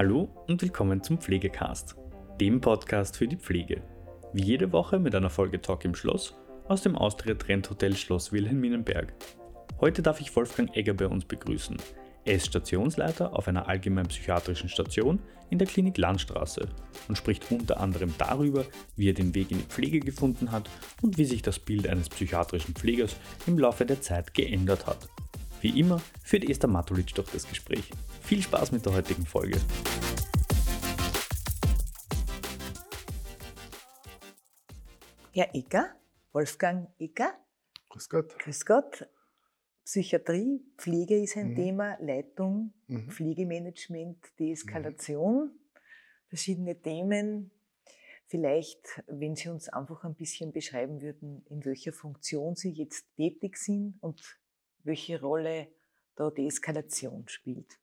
Hallo und willkommen zum Pflegecast, dem Podcast für die Pflege. Wie jede Woche mit einer Folge Talk im Schloss aus dem Austria Trend Hotel Schloss Wilhelminenberg. Heute darf ich Wolfgang Egger bei uns begrüßen. Er ist Stationsleiter auf einer allgemein psychiatrischen Station in der Klinik Landstraße und spricht unter anderem darüber, wie er den Weg in die Pflege gefunden hat und wie sich das Bild eines psychiatrischen Pflegers im Laufe der Zeit geändert hat. Wie immer führt Esther Matulic durch das Gespräch. Viel Spaß mit der heutigen Folge. Herr Ecker, Wolfgang Ecker. Grüß Gott. Grüß Gott. Psychiatrie, Pflege ist ein Mhm. Thema, Leitung, Mhm. Pflegemanagement, Deeskalation, verschiedene Themen. Vielleicht, wenn Sie uns einfach ein bisschen beschreiben würden, in welcher Funktion Sie jetzt tätig sind und welche Rolle da Deeskalation spielt.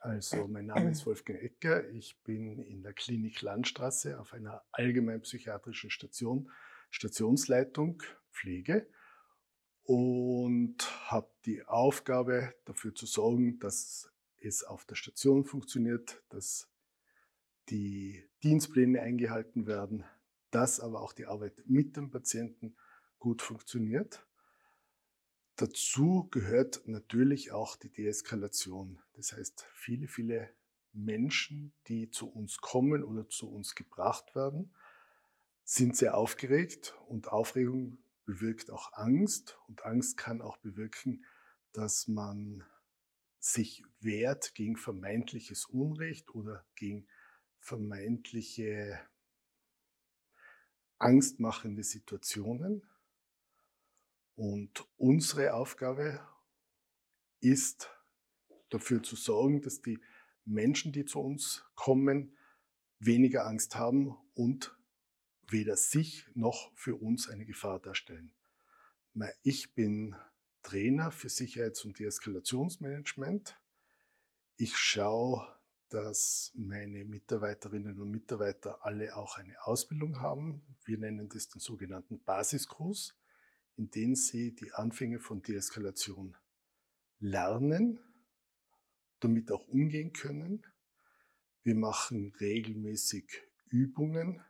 Also, mein Name ist Wolfgang Ecker. Ich bin in der Klinik Landstraße auf einer allgemeinpsychiatrischen Station, Stationsleitung Pflege und habe die Aufgabe, dafür zu sorgen, dass es auf der Station funktioniert, dass die Dienstpläne eingehalten werden, dass aber auch die Arbeit mit dem Patienten gut funktioniert. Dazu gehört natürlich auch die Deeskalation. Das heißt, viele, viele Menschen, die zu uns kommen oder zu uns gebracht werden, sind sehr aufgeregt und Aufregung bewirkt auch Angst und Angst kann auch bewirken, dass man sich wehrt gegen vermeintliches Unrecht oder gegen vermeintliche angstmachende Situationen. Und unsere Aufgabe ist dafür zu sorgen, dass die Menschen, die zu uns kommen, weniger Angst haben und weder sich noch für uns eine Gefahr darstellen. Ich bin Trainer für Sicherheits- und Deeskalationsmanagement. Ich schaue, dass meine Mitarbeiterinnen und Mitarbeiter alle auch eine Ausbildung haben. Wir nennen das den sogenannten Basiskurs in denen sie die Anfänge von Deeskalation lernen, damit auch umgehen können. Wir machen regelmäßig Übungen,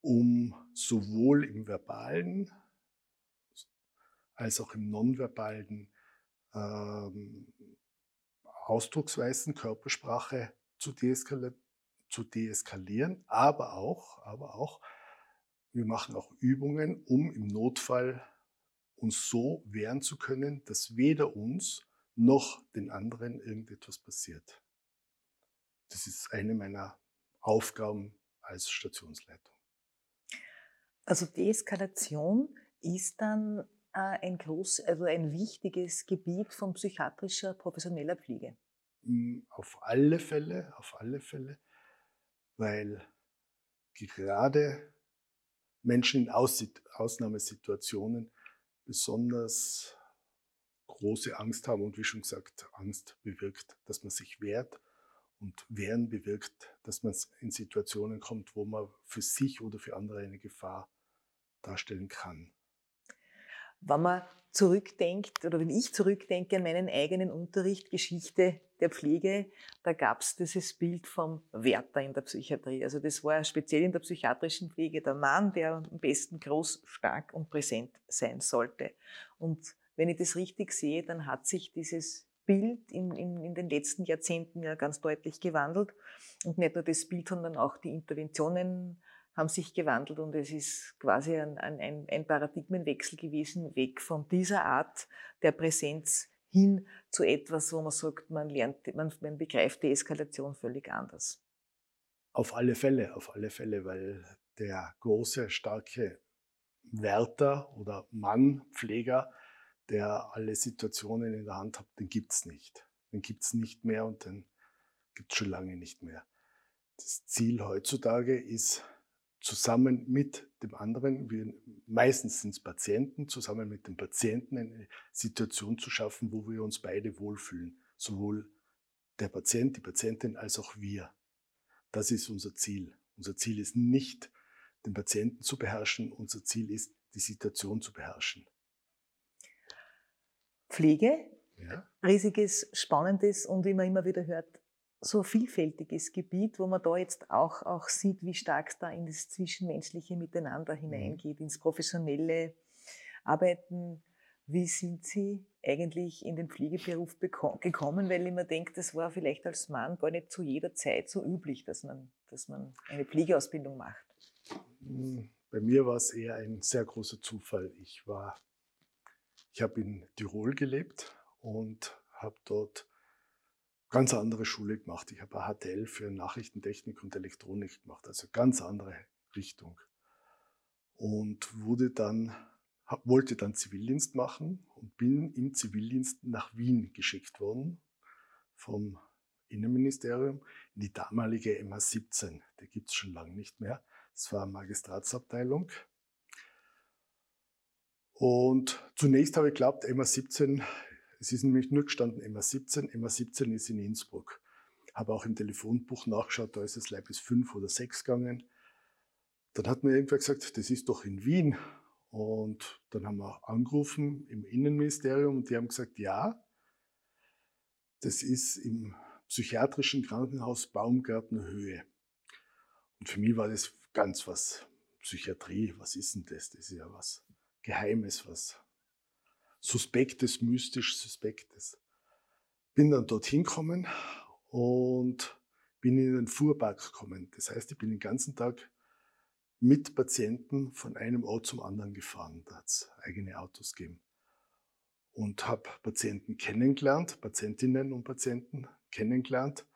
um sowohl im verbalen als auch im nonverbalen ähm, Ausdrucksweisen, Körpersprache zu, deeskal zu deeskalieren, aber auch, aber auch wir machen auch Übungen, um im Notfall uns so wehren zu können, dass weder uns noch den anderen irgendetwas passiert. Das ist eine meiner Aufgaben als Stationsleitung. Also Deeskalation ist dann äh, ein groß, also ein wichtiges Gebiet von psychiatrischer professioneller Pflege. Hm, Auf alle Fälle, auf alle Fälle, weil gerade Menschen in Aus Ausnahmesituationen besonders große Angst haben und wie schon gesagt, Angst bewirkt, dass man sich wehrt und Wehren bewirkt, dass man in Situationen kommt, wo man für sich oder für andere eine Gefahr darstellen kann. Wenn man zurückdenkt oder wenn ich zurückdenke an meinen eigenen Unterricht Geschichte der Pflege, da gab es dieses Bild vom Wärter in der Psychiatrie. Also das war speziell in der psychiatrischen Pflege der Mann, der am besten groß, stark und präsent sein sollte. Und wenn ich das richtig sehe, dann hat sich dieses Bild in, in, in den letzten Jahrzehnten ja ganz deutlich gewandelt. Und nicht nur das Bild, sondern auch die Interventionen haben sich gewandelt und es ist quasi ein, ein, ein Paradigmenwechsel gewesen, weg von dieser Art der Präsenz hin zu etwas, wo man sagt, man lernt, man, man begreift die Eskalation völlig anders. Auf alle Fälle, auf alle Fälle, weil der große, starke Wärter oder Mann, Pfleger, der alle Situationen in der Hand hat, den gibt's nicht. Den gibt's nicht mehr und den gibt's schon lange nicht mehr. Das Ziel heutzutage ist, zusammen mit dem anderen, wir, meistens sind es Patienten, zusammen mit dem Patienten eine Situation zu schaffen, wo wir uns beide wohlfühlen. Sowohl der Patient, die Patientin als auch wir. Das ist unser Ziel. Unser Ziel ist nicht, den Patienten zu beherrschen, unser Ziel ist, die Situation zu beherrschen. Pflege, Ja? riesiges, spannendes und wie man immer wieder hört, so vielfältiges Gebiet, wo man da jetzt auch, auch sieht, wie stark es da in das zwischenmenschliche Miteinander hineingeht, ins professionelle Arbeiten. Wie sind Sie eigentlich in den Pflegeberuf gekommen? Weil ich mir denke, das war vielleicht als Mann gar nicht zu jeder Zeit so üblich, dass man, dass man eine Pflegeausbildung macht. Hm, bei mir war es eher ein sehr großer Zufall. Ich war, ich habe in Tirol gelebt und habe dort ganz andere Schule gemacht. Ich habe HTL für Nachrichtentechnik und Elektronik gemacht, also ganz andere Richtung. Und wurde dann, wollte dann Zivildienst machen und bin im Zivildienst nach Wien geschickt worden vom Innenministerium in die damalige MA17. Die gibt es schon lange nicht mehr. Das war Magistratsabteilung. Und zunächst habe ich geglaubt, MA17 es ist nämlich nur gestanden MA17. MA17 ist in Innsbruck. Habe auch im Telefonbuch nachgeschaut, da ist es bis fünf oder sechs gegangen. Dann hat mir irgendwer gesagt, das ist doch in Wien. Und dann haben wir angerufen im Innenministerium und die haben gesagt, ja, das ist im psychiatrischen Krankenhaus Baumgartenhöhe. Und für mich war das ganz was Psychiatrie, was ist denn das? Das ist ja was Geheimes, was Suspektes, mystisch Suspektes. Bin dann dorthin gekommen und bin in den Fuhrpark gekommen. Das heißt, ich bin den ganzen Tag mit Patienten von einem Ort zum anderen gefahren. Da hat es eigene Autos gegeben. Und habe Patienten kennengelernt, Patientinnen und Patienten kennengelernt.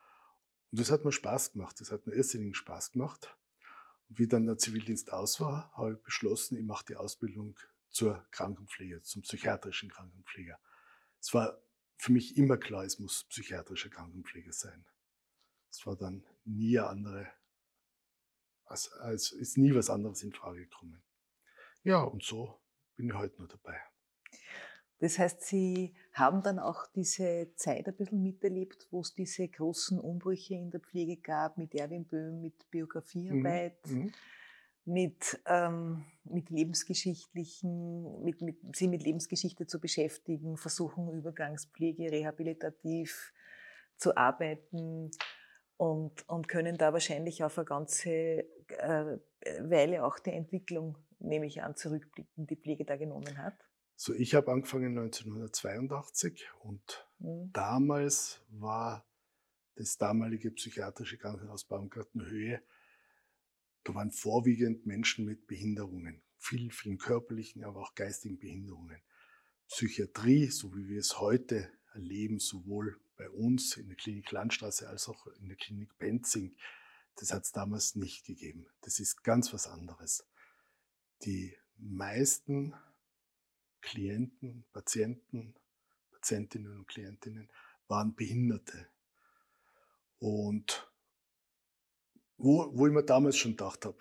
Und das hat mir Spaß gemacht. Das hat mir irrsinnigen Spaß gemacht. Und wie dann der Zivildienst aus war, habe ich beschlossen, ich mache die Ausbildung zur Krankenpflege, zum psychiatrischen Krankenpfleger. Es war für mich immer klar, es muss psychiatrischer Krankenpfleger sein. Es war dann nie andere, als, als ist nie was anderes in Frage gekommen. Ja, und so bin ich heute nur dabei. Das heißt, Sie haben dann auch diese Zeit ein bisschen miterlebt, wo es diese großen Umbrüche in der Pflege gab, mit Erwin Böhm, mit Biografiearbeit. Mhm. Mit, ähm, mit lebensgeschichtlichen, mit, mit, sie mit Lebensgeschichte zu beschäftigen, versuchen Übergangspflege rehabilitativ zu arbeiten und, und können da wahrscheinlich auf eine ganze äh, Weile auch die Entwicklung, nehme ich an, zurückblicken, die Pflege da genommen hat. So, ich habe angefangen 1982 und mhm. damals war das damalige psychiatrische Krankenhaus Baumgartenhöhe da waren vorwiegend Menschen mit Behinderungen, vielen, vielen körperlichen, aber auch geistigen Behinderungen. Psychiatrie, so wie wir es heute erleben, sowohl bei uns in der Klinik Landstraße als auch in der Klinik Benzing, das hat es damals nicht gegeben. Das ist ganz was anderes. Die meisten Klienten, Patienten, Patientinnen und Klientinnen waren Behinderte. Und wo, wo ich mir damals schon gedacht habe,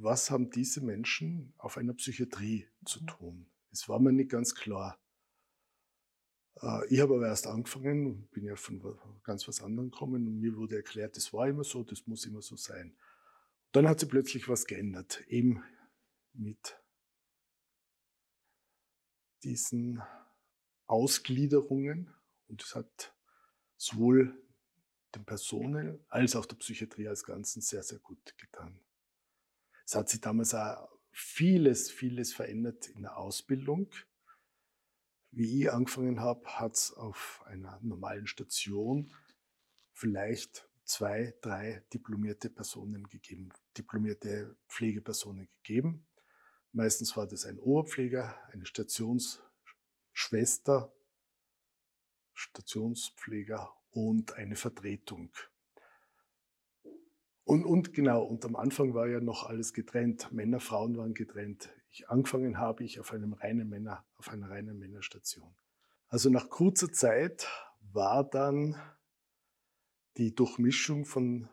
was haben diese Menschen auf einer Psychiatrie zu mhm. tun? Es war mir nicht ganz klar. Äh, ich habe aber erst angefangen, bin ja von ganz was anderem gekommen und mir wurde erklärt, das war immer so, das muss immer so sein. Dann hat sich plötzlich was geändert, eben mit diesen Ausgliederungen und es hat sowohl den Personen als auch der Psychiatrie als Ganzen sehr, sehr gut getan. Es hat sich damals auch vieles, vieles verändert in der Ausbildung. Wie ich angefangen habe, hat es auf einer normalen Station vielleicht zwei, drei diplomierte Personen gegeben, diplomierte Pflegepersonen gegeben. Meistens war das ein Oberpfleger, eine Stationsschwester, Stationspfleger und eine Vertretung. Und, und genau, und am Anfang war ja noch alles getrennt. Männer, Frauen waren getrennt. Ich, angefangen habe ich auf, einem reinen Männer, auf einer reinen Männerstation. Also nach kurzer Zeit war dann die Durchmischung von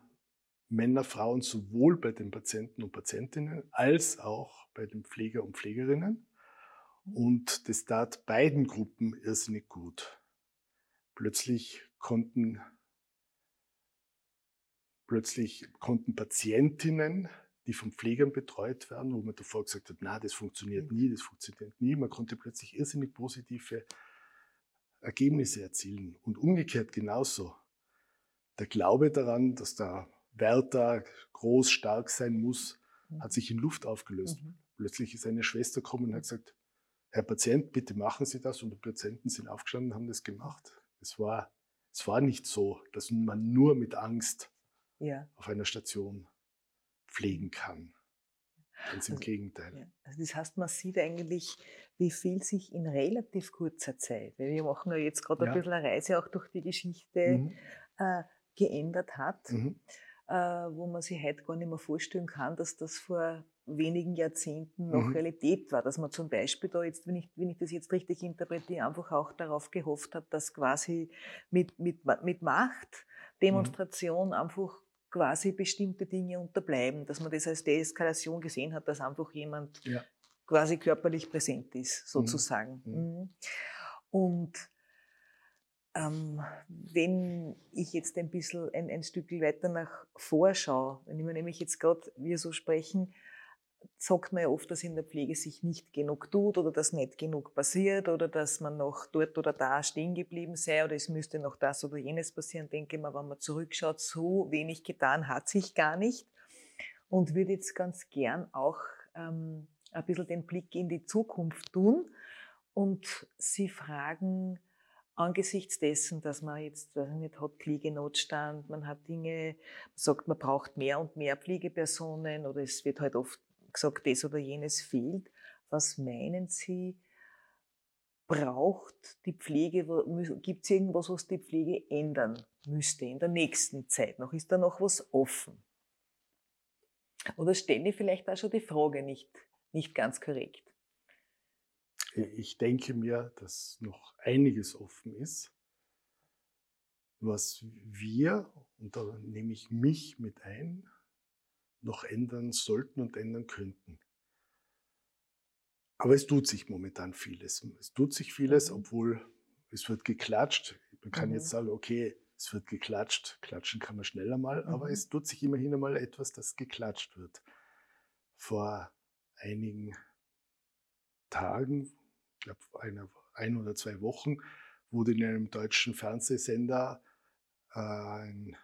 Männer, Frauen sowohl bei den Patienten und Patientinnen als auch bei den Pfleger und Pflegerinnen. Und das tat beiden Gruppen irrsinnig gut. Plötzlich konnten plötzlich konnten Patientinnen, die von Pflegern betreut werden, wo man davor gesagt hat, na, das funktioniert mhm. nie, das funktioniert nie, man konnte plötzlich irrsinnig positive Ergebnisse erzielen. Und umgekehrt genauso. der Glaube daran, dass der Wärter groß, stark sein muss, Mhm. hat sich in Luft aufgelöst. Mhm. Plötzlich ist eine Schwester gekommen und hat gesagt, Herr Patient, bitte machen Sie das. Und die Patienten sind aufgestanden und haben das gemacht. Es war, es war nicht so, dass man nur mit Angst Ja. auf einer Station pflegen kann. Ganz im Also, Gegenteil. Ja. Also das heißt, man sieht eigentlich, wie viel sich in relativ kurzer Zeit, weil wir machen ja jetzt gerade Ja. ein bisschen eine Reise auch durch die Geschichte, Mhm. äh, geändert hat, Mhm. Äh, wo man sich heute gar nicht mehr vorstellen kann, dass das vor wenigen Jahrzehnten noch Mhm. Realität war. Dass man zum Beispiel da jetzt, wenn ich, wenn ich das jetzt richtig interpretiere, einfach auch darauf gehofft hat, dass quasi mit, mit, mit Macht, Demonstration einfach quasi bestimmte Dinge unterbleiben, dass man das als Deeskalation gesehen hat, dass einfach jemand Ja. quasi körperlich präsent ist, sozusagen. Mhm. Mhm. Und ähm, wenn ich jetzt ein bisschen ein, ein Stück weiter nach vorschaue, wenn wir nämlich jetzt gerade wir so sprechen, sagt man ja oft, dass in der Pflege sich nicht genug tut oder dass nicht genug passiert oder dass man noch dort oder da stehen geblieben sei oder es müsste noch das oder jenes passieren. Denke mal, wenn man zurückschaut, so wenig getan hat sich gar nicht und würde jetzt ganz gern auch ähm, ein bisschen den Blick in die Zukunft tun und Sie fragen, angesichts dessen, dass man jetzt, weiß ich nicht, hat Pflegenotstand, man hat Dinge, man sagt, man braucht mehr und mehr Pflegepersonen oder es wird halt oft gesagt, das oder jenes fehlt. Was meinen Sie, braucht die Pflege, gibt es irgendwas, was die Pflege ändern müsste in der nächsten Zeit noch? Ist da noch was offen? Oder stelle ich vielleicht auch schon die Frage nicht, nicht ganz korrekt? Ich denke mir, dass noch einiges offen ist, was wir, und da nehme ich mich mit ein, noch ändern sollten und ändern könnten. Aber es tut sich momentan vieles. Es tut sich vieles, Mhm. obwohl es wird geklatscht. Man kann Mhm. jetzt sagen, okay, es wird geklatscht. Klatschen kann man schneller mal, aber Mhm. es tut sich immerhin einmal etwas, das geklatscht wird. Vor einigen Tagen, glaube einer, ein oder zwei Wochen, wurde in einem deutschen Fernsehsender äh, ein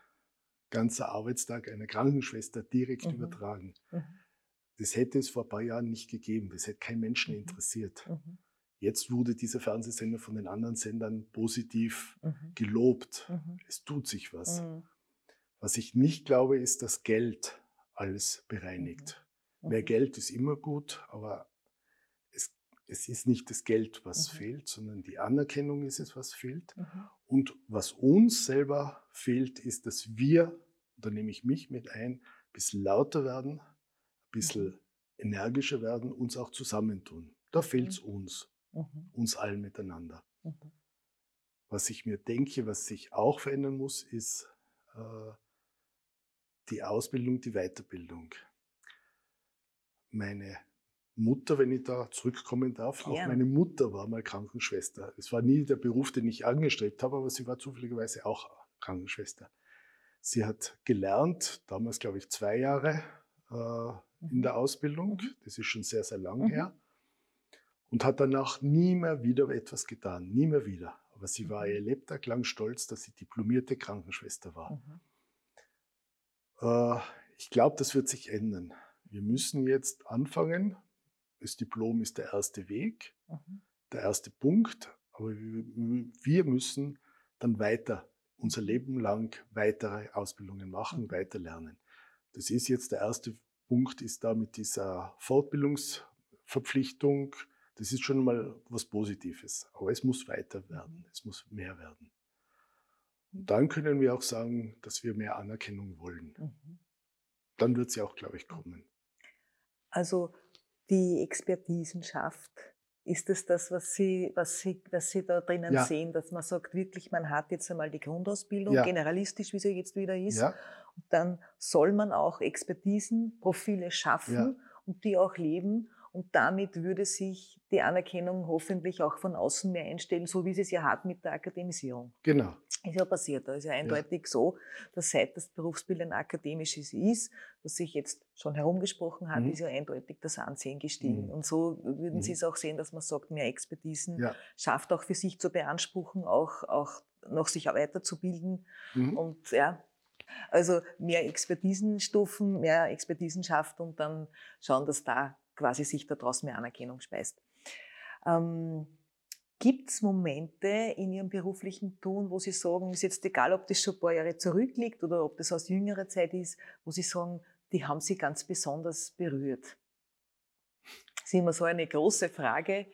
ganzer Arbeitstag einer Krankenschwester direkt Mhm. übertragen. Mhm. Das hätte es vor ein paar Jahren nicht gegeben. Das hätte kein Menschen Mhm. interessiert. Mhm. Jetzt wurde dieser Fernsehsender von den anderen Sendern positiv Mhm. gelobt. Mhm. Es tut sich was. Was ich nicht glaube, ist, dass Geld alles bereinigt. Mehr. Geld ist immer gut, aber es, ist nicht das Geld, was Mhm. fehlt, sondern die Anerkennung ist es, was fehlt. Mhm. Und was uns selber fehlt, ist, dass wir, da nehme ich mich mit ein, ein bisschen lauter werden, ein bisschen energischer werden, uns auch zusammentun. Da fehlt es uns, Mhm. uns allen miteinander. Mhm. Was ich mir denke, was sich auch verändern muss, ist äh, die Ausbildung, die Weiterbildung. Meine Mutter, wenn ich da zurückkommen darf, auch Gern. meine Mutter war mal Krankenschwester. Es war nie der Beruf, den ich angestrebt habe, aber sie war zufälligerweise auch Krankenschwester. Sie hat gelernt, damals glaube ich zwei Jahre äh, in Mhm. der Ausbildung, Mhm. das ist schon sehr, sehr lang Mhm. her, und hat danach nie mehr wieder etwas getan, nie mehr wieder. Aber sie war Mhm. ihr Lebtag lang stolz, dass sie diplomierte Krankenschwester war. Mhm. Äh, ich glaube, das wird sich ändern. Wir müssen jetzt anfangen. Das Diplom ist der erste Weg, Mhm. der erste Punkt, aber wir müssen dann weiter, unser Leben lang weitere Ausbildungen machen, Mhm. weiter lernen. Das ist jetzt der erste Punkt, ist da mit dieser Fortbildungsverpflichtung. Das ist schon mal was Positives, aber es muss weiter werden, Mhm. es muss mehr werden. Und dann können wir auch sagen, dass wir mehr Anerkennung wollen. Mhm. Dann wird sie auch, glaube ich, kommen. Also die Expertisenschaft, ist es das, was Sie, was Sie, was Sie da drinnen Ja. sehen, dass man sagt, wirklich, man hat jetzt einmal die Grundausbildung, Ja. generalistisch, wie sie jetzt wieder ist, Ja, und dann soll man auch Expertisenprofile schaffen Ja. und die auch leben und damit würde sich die Anerkennung hoffentlich auch von außen mehr einstellen, so wie sie es ja hat mit der Akademisierung. Genau. Ist ja passiert. Da ist ja eindeutig ja. so, dass seit das Berufsbild ein akademisches ist, was sich jetzt schon herumgesprochen hat, mhm. ist ja eindeutig das Ansehen gestiegen. Mhm. Und so würden mhm. Sie es auch sehen, dass man sagt, mehr Expertisen ja. schafft auch für sich zu beanspruchen, auch, auch noch sich weiterzubilden. Mhm. Und ja, also mehr Expertisenstufen, mehr Expertisen schafft und dann schauen, dass da quasi sich daraus mehr Anerkennung speist. Ähm, Gibt es Momente in Ihrem beruflichen Tun, wo Sie sagen, ist jetzt egal, ob das schon ein paar Jahre zurückliegt oder ob das aus jüngerer Zeit ist, wo Sie sagen, die haben Sie ganz besonders berührt? Das ist immer so eine große Frage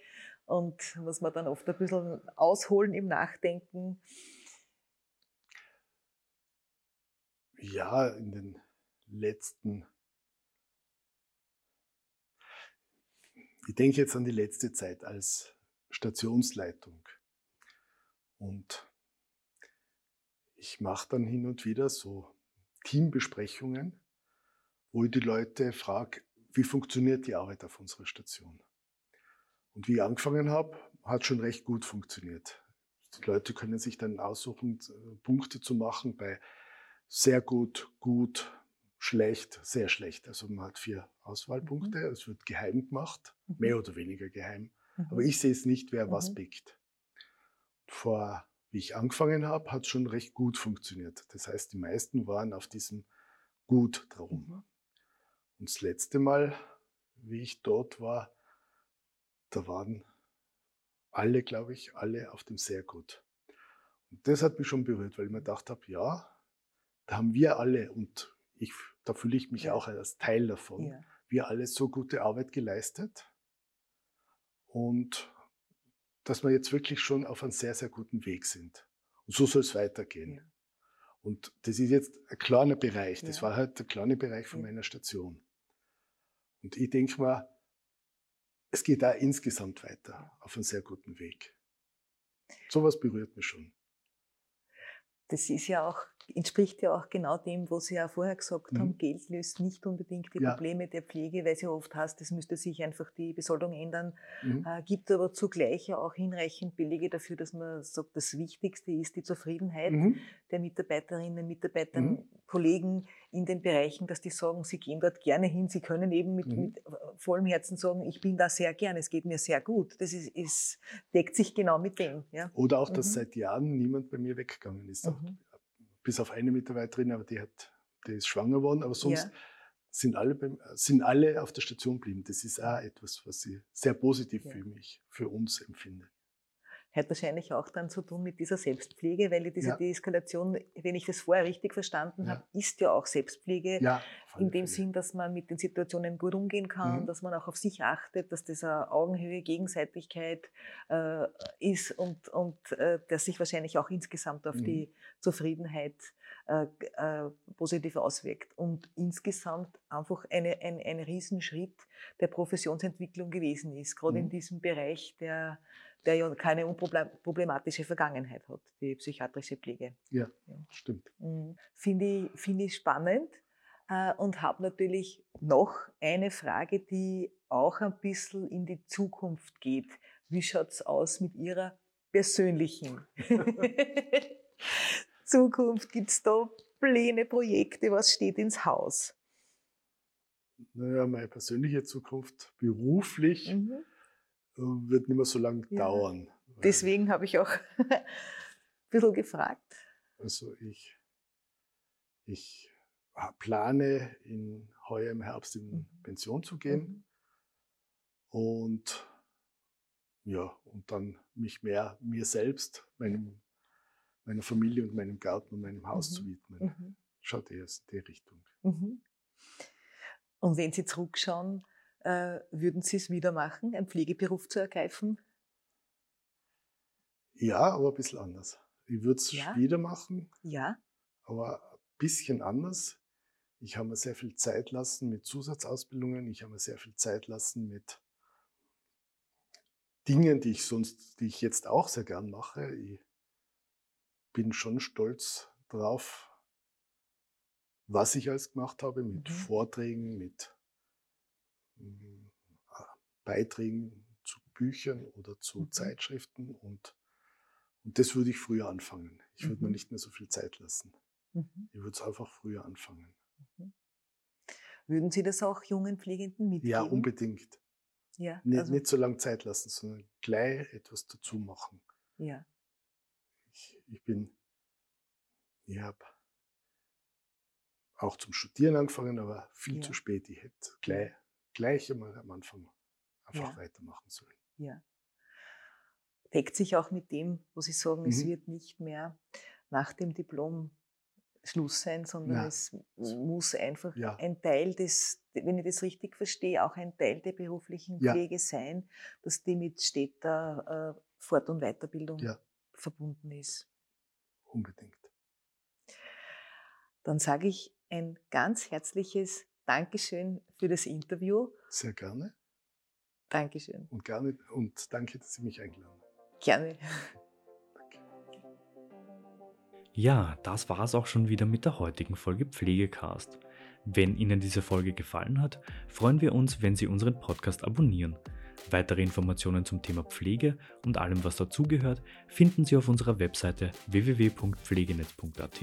und muss man dann oft ein bisschen ausholen im Nachdenken. Ja, in den letzten Ich denke jetzt an die letzte Zeit als Stationsleitung. Und ich mache dann hin und wieder so Teambesprechungen, wo ich die Leute frage, wie funktioniert die Arbeit auf unserer Station? Und wie ich angefangen habe, hat schon recht gut funktioniert. Die Leute können sich dann aussuchen, Punkte zu machen bei sehr gut, gut, schlecht, sehr schlecht. Also man hat vier Auswahlpunkte, mhm. es wird geheim gemacht, mhm. mehr oder weniger geheim. Mhm. Aber ich sehe es nicht, wer was mhm. pickt. Vor, wie ich angefangen habe, hat es schon recht gut funktioniert. Das heißt, die meisten waren auf diesem Gut drum. Mhm. Und das letzte Mal, wie ich dort war, da waren alle, glaube ich, alle auf dem sehr gut. Und das hat mich schon berührt, weil ich mir gedacht habe, ja, da haben wir alle und ich, da fühle ich mich ja. auch als Teil davon. Ja. Wir alle so gute Arbeit geleistet und dass wir jetzt wirklich schon auf einem sehr, sehr guten Weg sind. Und so soll es weitergehen. Ja. Und das ist jetzt ein kleiner Bereich. Das war halt der kleine Bereich von meiner Station. Und ich denke mal, es geht da insgesamt weiter auf einem sehr guten Weg. Sowas berührt mich schon. Das ist ja auch entspricht ja auch genau dem, was Sie ja vorher gesagt mhm. haben, Geld löst nicht unbedingt die ja. Probleme der Pflege, weil sie oft heißt, es müsste sich einfach die Besoldung ändern, mhm. äh, gibt aber zugleich ja auch hinreichend Belege dafür, dass man sagt, das Wichtigste ist die Zufriedenheit mhm. der Mitarbeiterinnen, Mitarbeiter, mhm. Kollegen in den Bereichen, dass die sagen, sie gehen dort gerne hin, sie können eben mit, mhm. mit vollem Herzen sagen, ich bin da sehr gern, es geht mir sehr gut. Das ist, ist deckt sich genau mit dem. Ja? Oder auch, dass mhm. seit Jahren niemand bei mir weggegangen ist bis auf eine Mitarbeiterin, aber die, hat, die ist schwanger geworden, aber sonst ja. sind, alle beim, sind alle auf der Station geblieben. Das ist auch etwas, was ich sehr positiv ja. für mich, für uns empfinde hat wahrscheinlich auch dann zu tun mit dieser Selbstpflege, weil diese ja. Deeskalation, wenn ich das vorher richtig verstanden ja. habe, ist ja auch Selbstpflege. Ja, in dem Sinn, dass man mit den Situationen gut umgehen kann, mhm. dass man auch auf sich achtet, dass das eine Augenhöhe, Gegenseitigkeit äh, ist und, und äh, dass sich wahrscheinlich auch insgesamt auf mhm. die Zufriedenheit äh, äh, positiv auswirkt. Und insgesamt einfach eine, ein, ein Riesenschritt der Professionsentwicklung gewesen ist, gerade mhm. in diesem Bereich der der ja keine unproblematische Vergangenheit hat, die psychiatrische Pflege. Ja, ja. stimmt. Mhm. Finde ich, find ich spannend äh, und habe natürlich noch eine Frage, die auch ein bisschen in die Zukunft geht. Wie schaut es aus mit Ihrer persönlichen Zukunft? Gibt es da Pläne, Projekte? Was steht ins Haus? Naja, meine persönliche Zukunft beruflich. Mhm wird nicht mehr so lange ja. dauern. Deswegen habe ich auch ein bisschen gefragt. Also ich, ich plane in heuer im Herbst in mhm. Pension zu gehen mhm. und ja, und dann mich mehr mir selbst, meinem, meiner Familie und meinem Garten und meinem Haus mhm. zu widmen. Mhm. Schaut eher in die Richtung. Mhm. Und wenn Sie zurückschauen, würden Sie es wieder machen, einen Pflegeberuf zu ergreifen? Ja, aber ein bisschen anders. Ich würde es ja? wieder machen. Ja. Aber ein bisschen anders. Ich habe mir sehr viel Zeit lassen mit Zusatzausbildungen. Ich habe mir sehr viel Zeit lassen mit Dingen, die ich sonst, die ich jetzt auch sehr gern mache. Ich bin schon stolz drauf, was ich alles gemacht habe mit mhm. Vorträgen, mit Beiträgen zu Büchern oder zu Mhm. Zeitschriften und, und das würde ich früher anfangen. Ich würde mir Mhm. nicht mehr so viel Zeit lassen. Mhm. Ich würde es einfach früher anfangen. Würden Sie das auch jungen Pflegenden mitgeben? Ja, unbedingt. Ja, Nicht, also, nicht so lange Zeit lassen, sondern gleich etwas dazu machen. ja. Ich, ich bin, ich habe auch zum Studieren angefangen, aber viel Ja. zu spät. Ich hätte gleich, gleich einmal am Anfang einfach Ja. weitermachen sollen. Ja. Deckt sich auch mit dem, wo Sie sagen, es Mhm. wird nicht mehr nach dem Diplom Schluss sein, sondern Nein. es muss einfach Ja. ein Teil des, wenn ich das richtig verstehe, auch ein Teil der beruflichen Ja. Pflege sein, dass die mit steter äh, Fort- und Weiterbildung Ja. verbunden ist. Unbedingt. Dann sage ich ein ganz herzliches Dankeschön für das Interview. Sehr gerne Dankeschön. und gerne und danke, dass Sie mich eingeladen haben. Gerne. Danke. Ja, das war's auch schon wieder mit der heutigen Folge Pflegecast. Wenn Ihnen diese Folge gefallen hat, freuen wir uns, wenn Sie unseren Podcast abonnieren. Weitere Informationen zum Thema Pflege und allem, was dazugehört, finden Sie auf unserer Webseite www.pflegenetz.at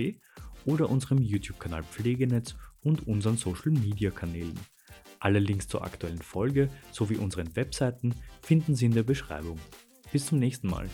oder unserem YouTube-Kanal Pflegenetz und unseren Social-Media-Kanälen. Alle Links zur aktuellen Folge sowie unseren Webseiten finden Sie in der Beschreibung. Bis zum nächsten Mal.